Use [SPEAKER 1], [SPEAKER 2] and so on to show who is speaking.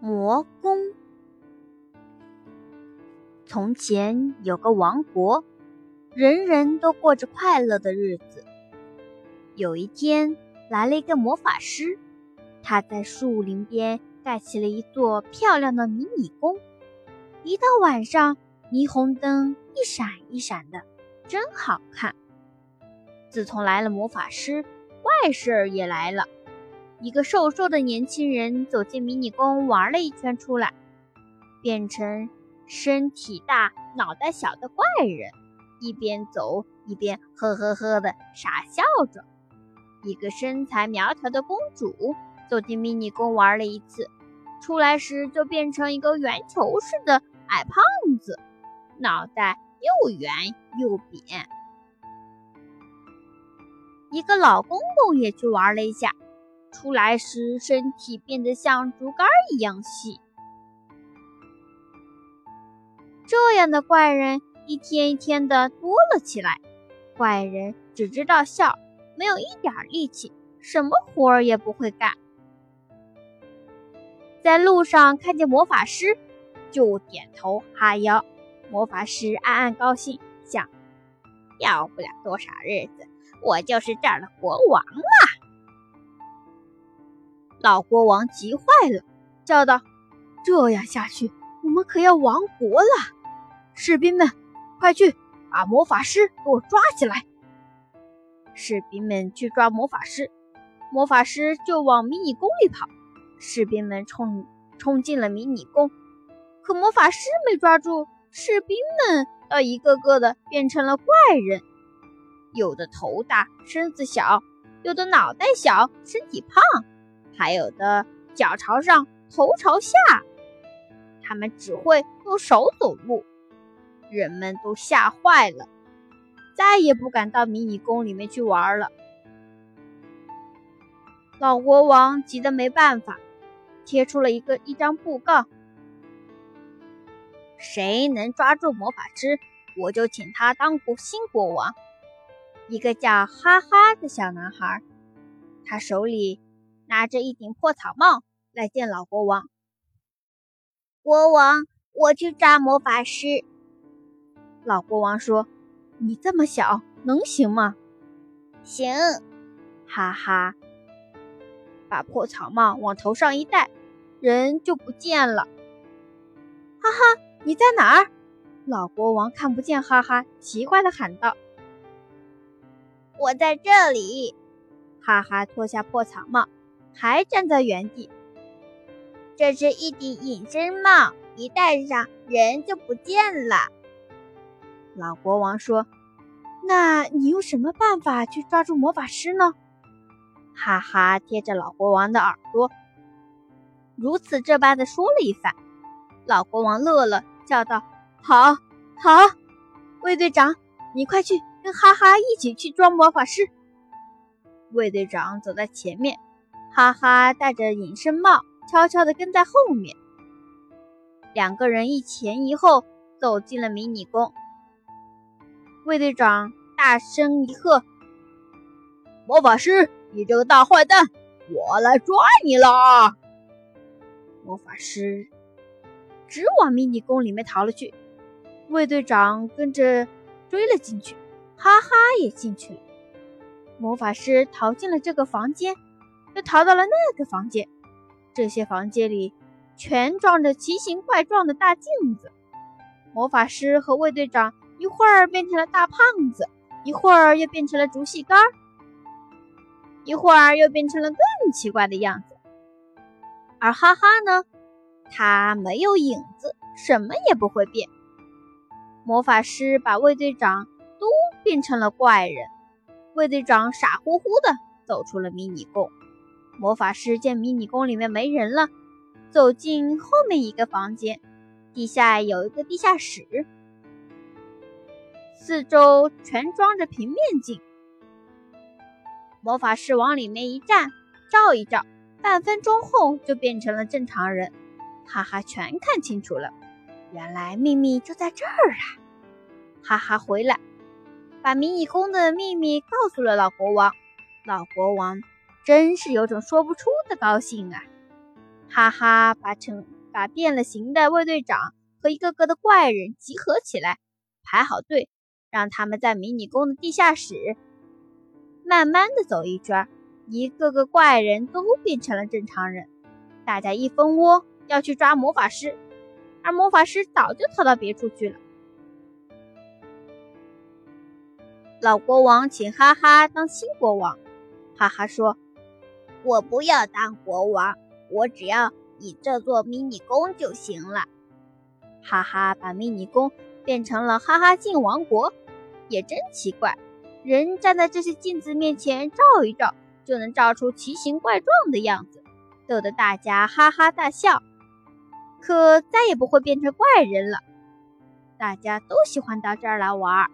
[SPEAKER 1] 魔宫。从前有个王国，人人都过着快乐的日子。有一天，来了一个魔法师，他在树林边盖起了一座漂亮的迷你宫。一到晚上，霓虹灯一闪一闪的，真好看。自从来了魔法师，怪事儿也来了。一个瘦瘦的年轻人走进迷你宫玩了一圈出来，变成身体大、脑袋小的怪人，一边走一边呵呵呵的傻笑着。一个身材苗条的公主走进迷你宫玩了一次，出来时就变成一个圆球似的矮胖子，脑袋又圆又扁。一个老公公也去玩了一下。出来时，身体变得像竹竿一样细。这样的怪人一天一天的多了起来。怪人只知道笑，没有一点力气，什么活儿也不会干。在路上看见魔法师，就点头哈腰。魔法师暗暗高兴，想：要不了多少日子，我就是这儿的国王了。老国王急坏了，叫道：“这样下去，我们可要亡国了！士兵们，快去把魔法师给我抓起来！”士兵们去抓魔法师，魔法师就往迷你宫里跑。士兵们冲冲进了迷你宫，可魔法师没抓住，士兵们倒一个个的变成了怪人，有的头大身子小，有的脑袋小身体胖。还有的脚朝上，头朝下，他们只会用手走路，人们都吓坏了，再也不敢到迷你宫里面去玩了。老国王急得没办法，贴出了一个一张布告：谁能抓住魔法师，我就请他当国新国王。一个叫哈哈的小男孩，他手里。拿着一顶破草帽来见老国王。国王，我去抓魔法师。老国王说：“你这么小，能行吗？”“行。”哈哈，把破草帽往头上一戴，人就不见了。哈哈，你在哪儿？老国王看不见哈哈，奇怪的喊道：“我在这里。”哈哈脱下破草帽。还站在原地。这是一顶隐身帽，一戴上人就不见了。老国王说：“那你用什么办法去抓住魔法师呢？”哈哈，贴着老国王的耳朵，如此这般的说了一番。老国王乐了，叫道：“好，好，卫队长，你快去跟哈哈一起去抓魔法师。”卫队长走在前面。哈哈，戴着隐身帽，悄悄地跟在后面。两个人一前一后走进了迷你宫。卫队长大声一喝：“魔法师，你这个大坏蛋，我来抓你了！”魔法师直往迷你宫里面逃了去。卫队长跟着追了进去，哈哈也进去了。魔法师逃进了这个房间。又逃到了那个房间，这些房间里全装着奇形怪状的大镜子。魔法师和卫队长一会儿变成了大胖子，一会儿又变成了竹细杆，一会儿又变成了更奇怪的样子。而哈哈呢，他没有影子，什么也不会变。魔法师把卫队长都变成了怪人，卫队长傻乎乎的走出了迷你宫。魔法师见迷你宫里面没人了，走进后面一个房间，地下有一个地下室，四周全装着平面镜。魔法师往里面一站，照一照，半分钟后就变成了正常人。哈哈，全看清楚了，原来秘密就在这儿啊！哈哈，回来，把迷你宫的秘密告诉了老国王。老国王。真是有种说不出的高兴啊！哈哈把成把变了形的卫队长和一个个的怪人集合起来，排好队，让他们在迷你宫的地下室慢慢的走一圈。一个个怪人都变成了正常人，大家一蜂窝要去抓魔法师，而魔法师早就逃到别处去了。老国王请哈哈当新国王，哈哈说：“
[SPEAKER 2] 我不要当国王，我只要你这座迷你宫就行了。”
[SPEAKER 1] 哈哈把迷你宫变成了哈哈镜王国，也真奇怪，人站在这些镜子面前照一照。就能照出奇形怪状的样子，逗得大家哈哈大笑。可再也不会变成怪人了，大家都喜欢到这儿来玩。